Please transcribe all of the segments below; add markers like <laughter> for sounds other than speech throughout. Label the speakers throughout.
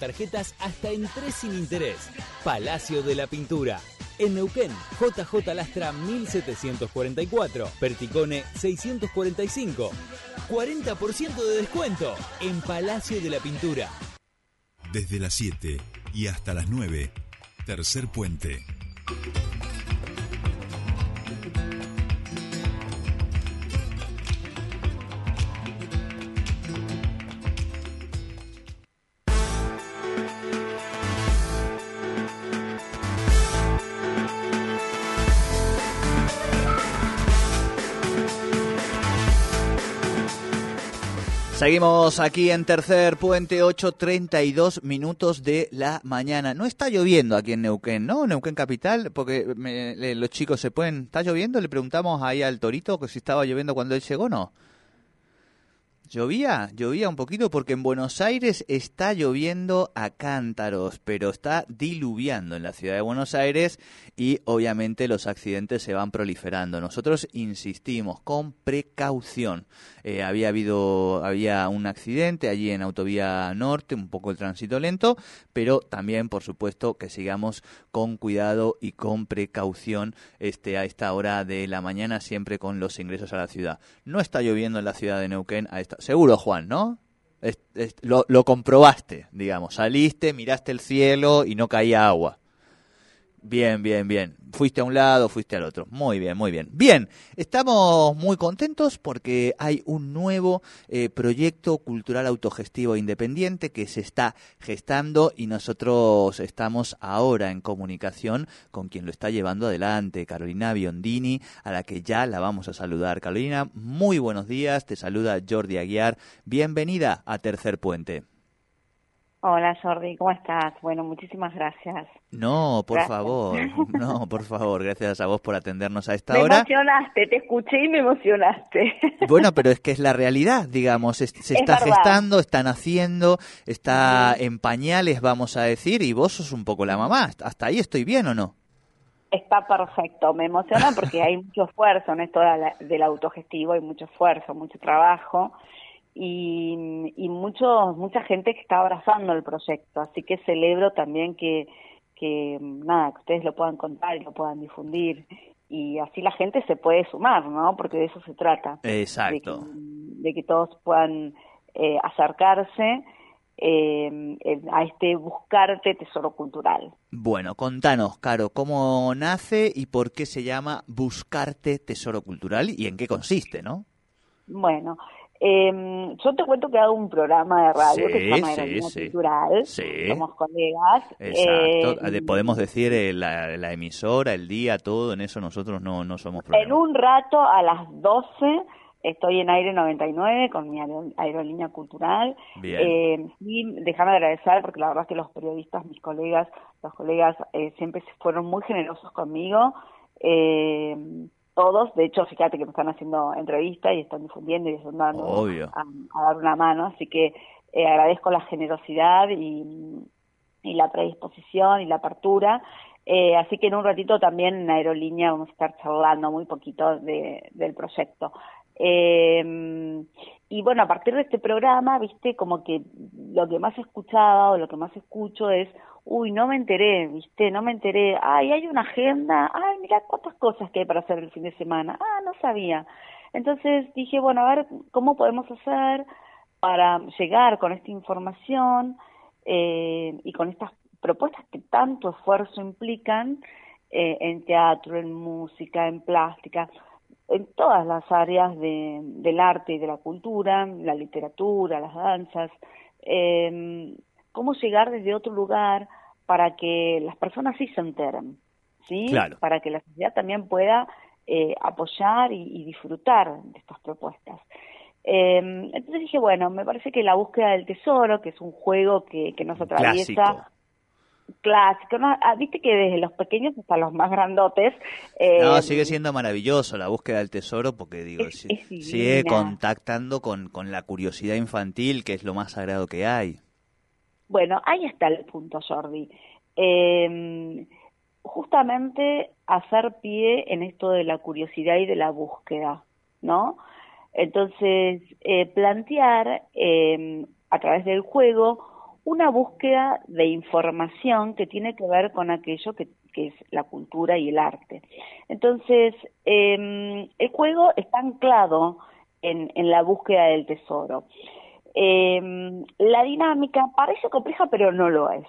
Speaker 1: tarjetas hasta en tres sin interés. Palacio de la Pintura. En Neuquén, JJ Lastra 1744, Perticone 645. 40% de descuento en Palacio de la Pintura.
Speaker 2: Desde las 7 y hasta las 9, tercer puente.
Speaker 3: Seguimos aquí en tercer puente, 8.32 minutos de la mañana. No está lloviendo aquí en Neuquén, ¿no? Neuquén Capital, porque los chicos se pueden... ¿Está lloviendo? Le preguntamos ahí al Torito que si estaba lloviendo cuando él llegó, ¿no? Llovía, llovía un poquito porque en Buenos Aires está lloviendo a cántaros, pero está diluviando en la ciudad de Buenos Aires y obviamente los accidentes se van proliferando. Nosotros insistimos con precaución. Eh, había habido, había un accidente allí en Autovía Norte, un poco el tránsito lento, pero también, por supuesto, que sigamos con cuidado y con precaución este, a esta hora de la mañana, siempre con los ingresos a la ciudad. No está lloviendo en la ciudad de Neuquén a esta seguro, Juan, ¿no? lo, lo comprobaste, digamos. Saliste, miraste el cielo y no caía agua. Bien, bien, bien. Fuiste a un lado, fuiste al otro. Muy bien, muy bien. Bien, estamos muy contentos porque hay un nuevo eh, proyecto cultural autogestivo independiente que se está gestando y nosotros estamos ahora en comunicación con quien lo está llevando adelante, Carolina Biondini, a la que ya la vamos a saludar. Carolina, muy buenos días. Te saluda Jordi Aguiar. Bienvenida a Tercer Puente.
Speaker 4: Hola Jordi, ¿cómo estás? Bueno, muchísimas gracias.
Speaker 3: No, por favor, no, <laughs> por favor, gracias a vos por atendernos a esta hora.
Speaker 4: Me emocionaste, te escuché y me emocionaste.
Speaker 3: Bueno, pero es <laughs> que es la realidad, digamos, se está gestando, están haciendo, está en pañales, vamos a decir, y vos sos un poco la mamá. ¿Hasta ahí estoy bien o no?
Speaker 4: Está perfecto, me emociona porque hay <laughs> mucho esfuerzo en esto del autogestivo, hay mucho esfuerzo, mucho trabajo y, y mucho, mucha gente que está abrazando el proyecto, así que celebro también que, que nada, que ustedes lo puedan contar y lo puedan difundir y así la gente se puede sumar, ¿no? Porque de eso se trata.
Speaker 3: Exacto.
Speaker 4: De que, todos puedan eh, acercarse eh, a este buscarte tesoro cultural.
Speaker 3: Bueno, contanos, Caro, cómo nace y por qué se llama Buscarte Tesoro Cultural y en qué consiste, ¿no?
Speaker 4: Bueno, eh, yo te cuento que hago un programa de radio que se llama sí, Cultural. Somos colegas.
Speaker 3: Exacto. Eh, Podemos decir eh, la, la, emisora, el día, todo. En eso nosotros no, no somos problemas.
Speaker 4: En un rato, a las 12, estoy en Aire 99 con mi aerolínea cultural.
Speaker 3: Bien.
Speaker 4: Eh, y déjame agradecer, porque la verdad es que los periodistas, mis colegas, los colegas eh, siempre fueron muy generosos conmigo. Eh, todos, de hecho, fíjate que me están haciendo entrevistas y están difundiendo y están dando a, dar una mano, así que eh, agradezco la generosidad y, la predisposición y la apertura. Eh, así que en un ratito también en Aerolínea vamos a estar charlando muy poquito del proyecto. Eh, y bueno, a partir de este programa, viste, como que lo que más escuchaba o lo que más escucho es uy, no me enteré, viste, no me enteré, ay, hay una agenda, ay, mira cuántas cosas que hay para hacer el fin de semana, ah, no sabía. Entonces dije, bueno, a ver, ¿cómo podemos hacer para llegar con esta información eh, y con estas propuestas que tanto esfuerzo implican eh, en teatro, en música, en plástica, en todas las áreas de, del arte y de la cultura, la literatura, las danzas, eh, cómo llegar desde otro lugar para que las personas sí se enteren, ¿sí? Para que la sociedad también pueda eh, apoyar y, disfrutar de estas propuestas. Em, entonces dije, bueno, me parece que la búsqueda del tesoro, que es un juego que, que nos atraviesa clásico, ¿no? Ah, viste que desde los pequeños hasta los más grandotes.
Speaker 3: no, em, sigue siendo maravilloso la búsqueda del tesoro porque digo, sigue contactando con, con la curiosidad infantil, que es lo más sagrado que hay.
Speaker 4: Bueno, ahí está el punto, Jordi. Eh, justamente hacer pie en esto de la curiosidad y de la búsqueda, ¿no? Entonces, eh, plantear eh, a través del juego una búsqueda de información que tiene que ver con aquello que, es la cultura y el arte. Entonces, em, el juego está anclado en, en la búsqueda del tesoro. Em, la dinámica parece compleja, pero no lo es.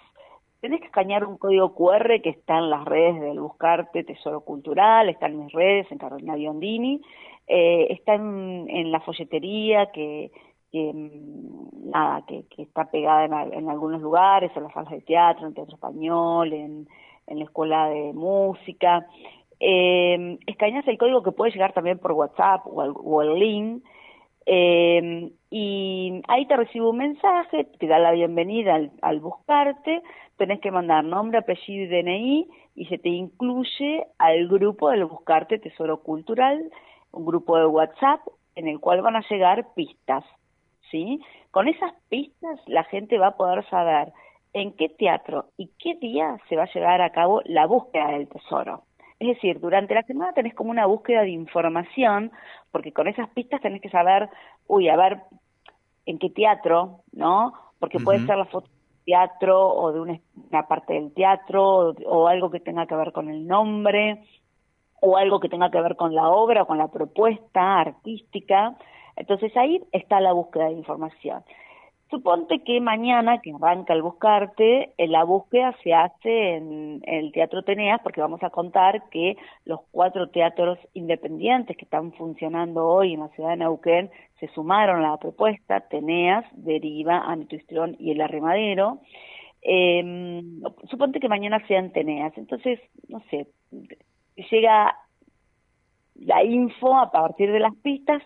Speaker 4: Tenés que escanear un código QR que está en las redes del Buscarte Tesoro Cultural, está en mis redes, en Carolina Biondini, eh, está en, la folletería que, mm, nada, que, está pegada en, algunos lugares, en las salas de teatro, en Teatro Español, en, la Escuela de Música. Eh, escaneas el código que puede llegar también por WhatsApp o el link eh, y ahí te recibo un mensaje, te da la bienvenida al, buscarte, tenés que mandar nombre, apellido y DNI y se te incluye al grupo del Buscarte Tesoro Cultural, un grupo de WhatsApp en el cual van a llegar pistas, ¿sí? Con esas pistas la gente va a poder saber en qué teatro y qué día se va a llevar a cabo la búsqueda del tesoro. Es decir, durante la semana tenés como una búsqueda de información, porque con esas pistas tenés que saber, uy, a ver, en qué teatro, ¿no? Porque puede ser la foto del teatro o de una, parte del teatro o, algo que tenga que ver con el nombre o algo que tenga que ver con la obra o con la propuesta artística. Entonces ahí está la búsqueda de información. Suponte que mañana, que arranca el buscarte, eh, la búsqueda se hace en el Teatro Teneas, porque vamos a contar que los cuatro teatros independientes que están funcionando hoy en la ciudad de Neuquén se sumaron a la propuesta, Teneas, Deriva, Anituistrón y El Arremadero. Eh, suponte que mañana sean Teneas, entonces, no sé, llega la info a partir de las pistas,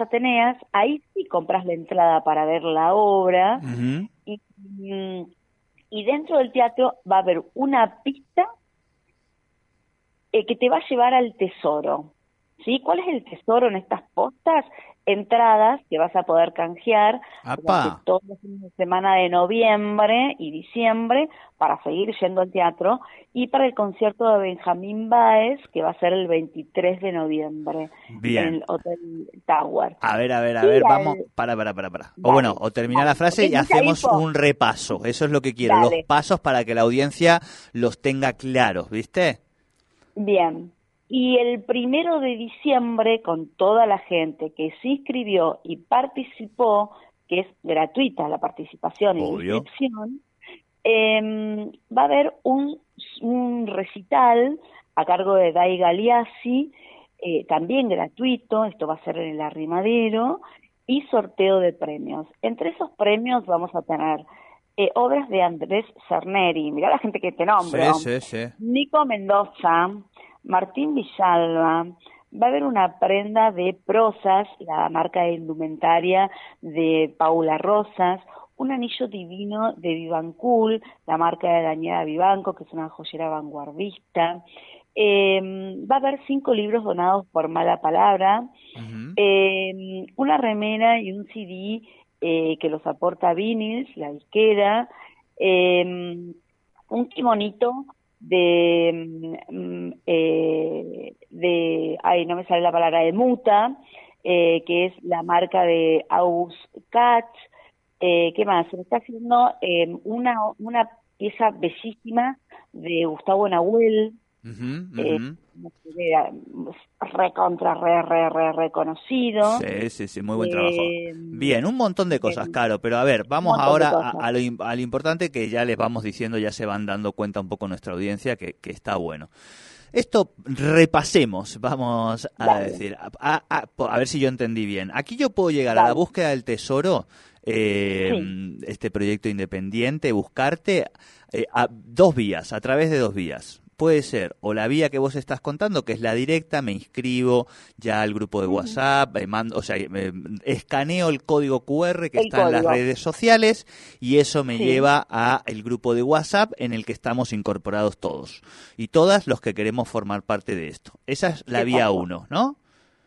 Speaker 4: Ateneas, ahí sí compras la entrada para ver la obra y, y, dentro del teatro va a haber una pista eh, que te va a llevar al tesoro. ¿Sí? ¿Cuál es el tesoro en estas postas? entradas que vas a poder canjear durante todos los fines de semana de noviembre y diciembre para seguir yendo al teatro y para el concierto de Benjamín Baez que va a ser el 23 de noviembre en el Hotel Tower.
Speaker 3: A ver, a ver, a ver, vamos, para, para, para, para. O bueno, o termina la frase y hacemos un repaso, eso es lo que quiero, los pasos para que la audiencia los tenga claros, ¿viste?
Speaker 4: Bien, y el primero de diciembre, con toda la gente que se inscribió y participó, que es gratuita la participación y la inscripción, em, va a haber un, recital a cargo de Dai Galeazzi, eh, también gratuito, esto va a ser en el arrimadero, y sorteo de premios. Entre esos premios vamos a tener eh, obras de Andrés Cerneri, mirá la gente que te nombra, Nico Mendoza, Martín Villalba, va a haber una prenda de prosas, la marca de indumentaria de Paula Rosas, un anillo divino de Vivancool, la marca de Dañada Vivanco, que es una joyera vanguardista. Em, va a haber cinco libros donados por mala palabra, em, una remera y un CD eh, que los aporta Vinils, la disquera, em, un kimonito de, mm, eh, de, ay, no me sale la palabra, de Muta, eh, que es la marca de Aus Katz, eh, ¿qué más? Se está haciendo eh, una, una pieza bellísima de Gustavo Nahuel, eh, recontra, re, re, re, reconocido.
Speaker 3: Sí, sí, sí, muy buen trabajo. Eh, Bien, un montón de cosas, Caro, pero a ver, vamos ahora a, lo, a, lo, importante que ya les vamos diciendo, ya se van dando cuenta un poco nuestra audiencia que, que está bueno. Esto repasemos, vamos a decir, a, a, ver si yo entendí bien. Aquí yo puedo llegar a la búsqueda del tesoro, eh, este proyecto independiente, buscarte eh, a dos vías, a través de dos vías puede ser o la vía que vos estás contando, que es la directa, me inscribo ya al grupo de WhatsApp, mando, o sea, escaneo el código QR que está en las redes sociales y eso me lleva a el grupo de WhatsApp en el que estamos incorporados todos y todas los que queremos formar parte de esto. Esa es la vía uno, ¿no?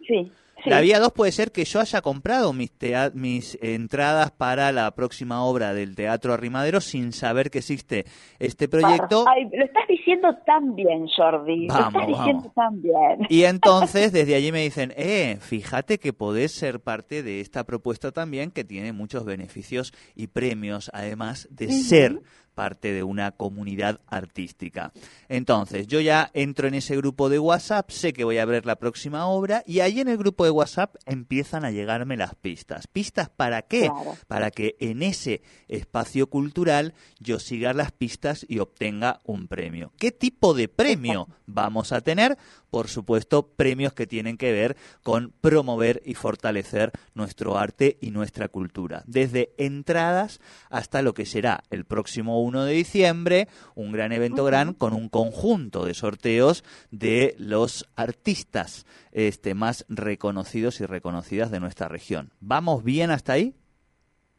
Speaker 4: Sí.
Speaker 3: La vía dos puede ser que yo haya comprado mis, mis entradas para la próxima obra del Teatro Arrimadero sin saber que existe este proyecto.
Speaker 4: Ay, lo estás diciendo tan bien, Jordi. lo estás diciendo tan bien.
Speaker 3: Y <laughs> entonces desde allí me dicen, eh, fíjate que podés ser parte de esta propuesta también que tiene muchos beneficios y premios, además de ser parte de una comunidad artística. Entonces, yo ya entro en ese grupo de WhatsApp, sé que voy a ver la próxima obra y ahí en el grupo de WhatsApp empiezan a llegarme las pistas. ¿Pistas para qué? Para que en ese espacio cultural yo siga las pistas y obtenga un premio. ¿Qué tipo de premio vamos a tener? Por supuesto, premios que tienen que ver con promover y fortalecer nuestro arte y nuestra cultura. Desde entradas hasta lo que será el próximo 1 de diciembre, un gran evento gran con un conjunto de sorteos de los artistas este, más reconocidos y reconocidas de nuestra región. ¿Vamos bien hasta ahí?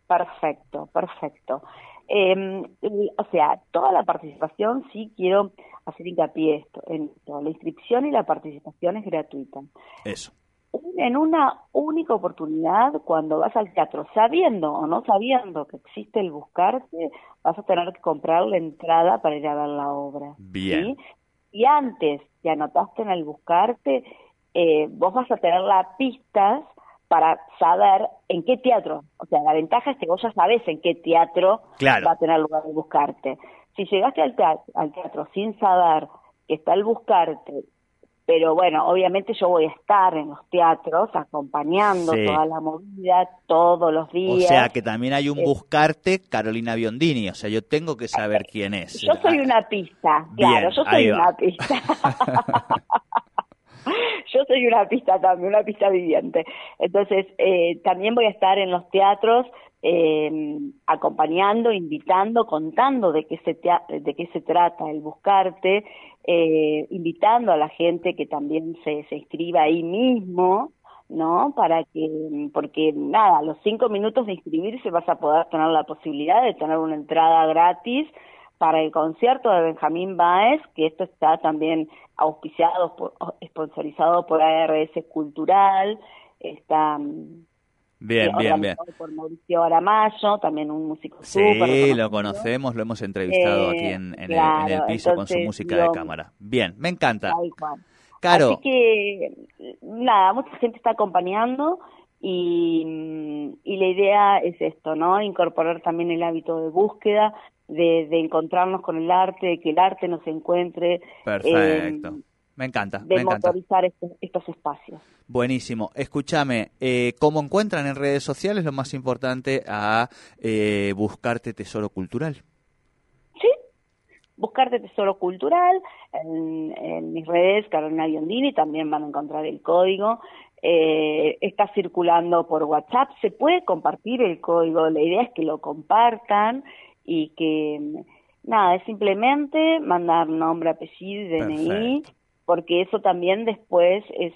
Speaker 4: Perfecto, perfecto. Em, o sea, toda la participación sí quiero hacer hincapié esto, en esto. La inscripción y la participación es gratuita.
Speaker 3: Eso
Speaker 4: en una única oportunidad, cuando vas al teatro, sabiendo o no sabiendo que existe el buscarte, vas a tener que comprar la entrada para ir a ver la obra.
Speaker 3: Bien.
Speaker 4: Y antes que anotaste en el buscarte, eh, vos vas a tener las pistas para saber en qué teatro. O sea, la ventaja es que vos ya sabés en qué teatro va a tener lugar el buscarte. Si llegaste al teatro, al teatro sin saber que está el buscarte pero bueno, obviamente yo voy a estar en los teatros acompañando toda la movida todos los días.
Speaker 3: O sea que también hay un eh, buscarte Carolina Biondini, o sea, yo tengo que saber quién es.
Speaker 4: Yo soy una pista, claro, yo soy una pista. <laughs> <laughs> yo soy una pista también, una pista viviente. Entonces, eh, también voy a estar en los teatros eh, acompañando, invitando, contando de qué se, de qué se trata el buscarte, eh, invitando a la gente que también se, se inscriba ahí mismo, ¿no? Para que, porque nada, a los cinco minutos de inscribirse vas a poder tener la posibilidad de tener una entrada gratis para el concierto de Benjamín Baez, que esto está también auspiciado, por, sponsorizado por ARS Cultural, está
Speaker 3: Bien, bien, bien.
Speaker 4: Por Mauricio Aramayo, también un músico
Speaker 3: Sí, lo conocemos, lo hemos entrevistado aquí en, el, piso con su música de cámara. Bien, me encanta.
Speaker 4: Claro. Así que, nada, mucha gente está acompañando y, y la idea es esto, ¿no? Incorporar también el hábito de búsqueda, de, de encontrarnos con el arte, que el arte nos encuentre.
Speaker 3: Perfecto. Me encanta.
Speaker 4: De
Speaker 3: me
Speaker 4: motorizar Estos, estos, espacios.
Speaker 3: Buenísimo. Escúchame, eh, ¿cómo encuentran en redes sociales lo más importante a eh, Buscarte Tesoro Cultural?
Speaker 4: Sí, Buscarte Tesoro Cultural. En, mis redes, Carolina Biondini, también van a encontrar el código. Eh, está circulando por WhatsApp. Se puede compartir el código. La idea es que lo compartan y que, nada, es simplemente mandar nombre, apellido, DNI porque eso también después es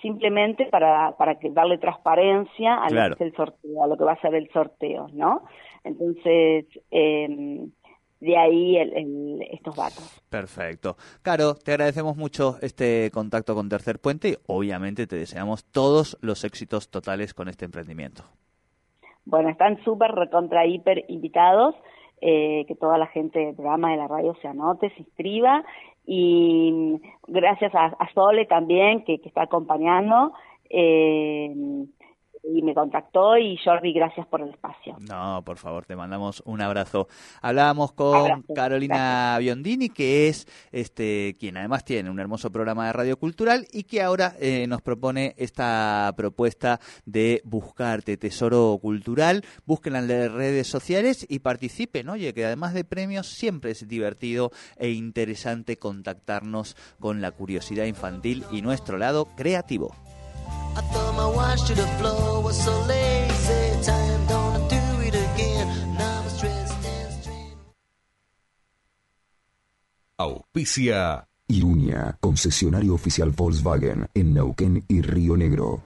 Speaker 4: simplemente para, para que darle transparencia a lo que es el sorteo, a lo que va a ser el sorteo, ¿no? Entonces, eh, de ahí el, estos datos.
Speaker 3: Perfecto. Caro, te agradecemos mucho este contacto con Tercer Puente y obviamente te deseamos todos los éxitos totales con este emprendimiento.
Speaker 4: Bueno, están súper recontra hiper invitados. Eh, que toda la gente del programa de la radio se anote, se inscriba y gracias a, Sole también que, que está acompañando. Eh, y me contactó y Jordi, gracias por el espacio.
Speaker 3: No, por favor, te mandamos un abrazo. Hablábamos con Carolina Biondini, que es este quien además tiene un hermoso programa de radio cultural y que ahora eh, nos propone esta propuesta de buscarte tesoro cultural. Búsquenla en las redes sociales y participen. Oye, que además de premios siempre es divertido e interesante contactarnos con la curiosidad infantil y nuestro lado creativo. I thought my wash to the floor was so lazy. Time don't do it again. Now I'm stressed and strained. Auspicia. Irunia, concesionario oficial Volkswagen en Neuquén y Río Negro.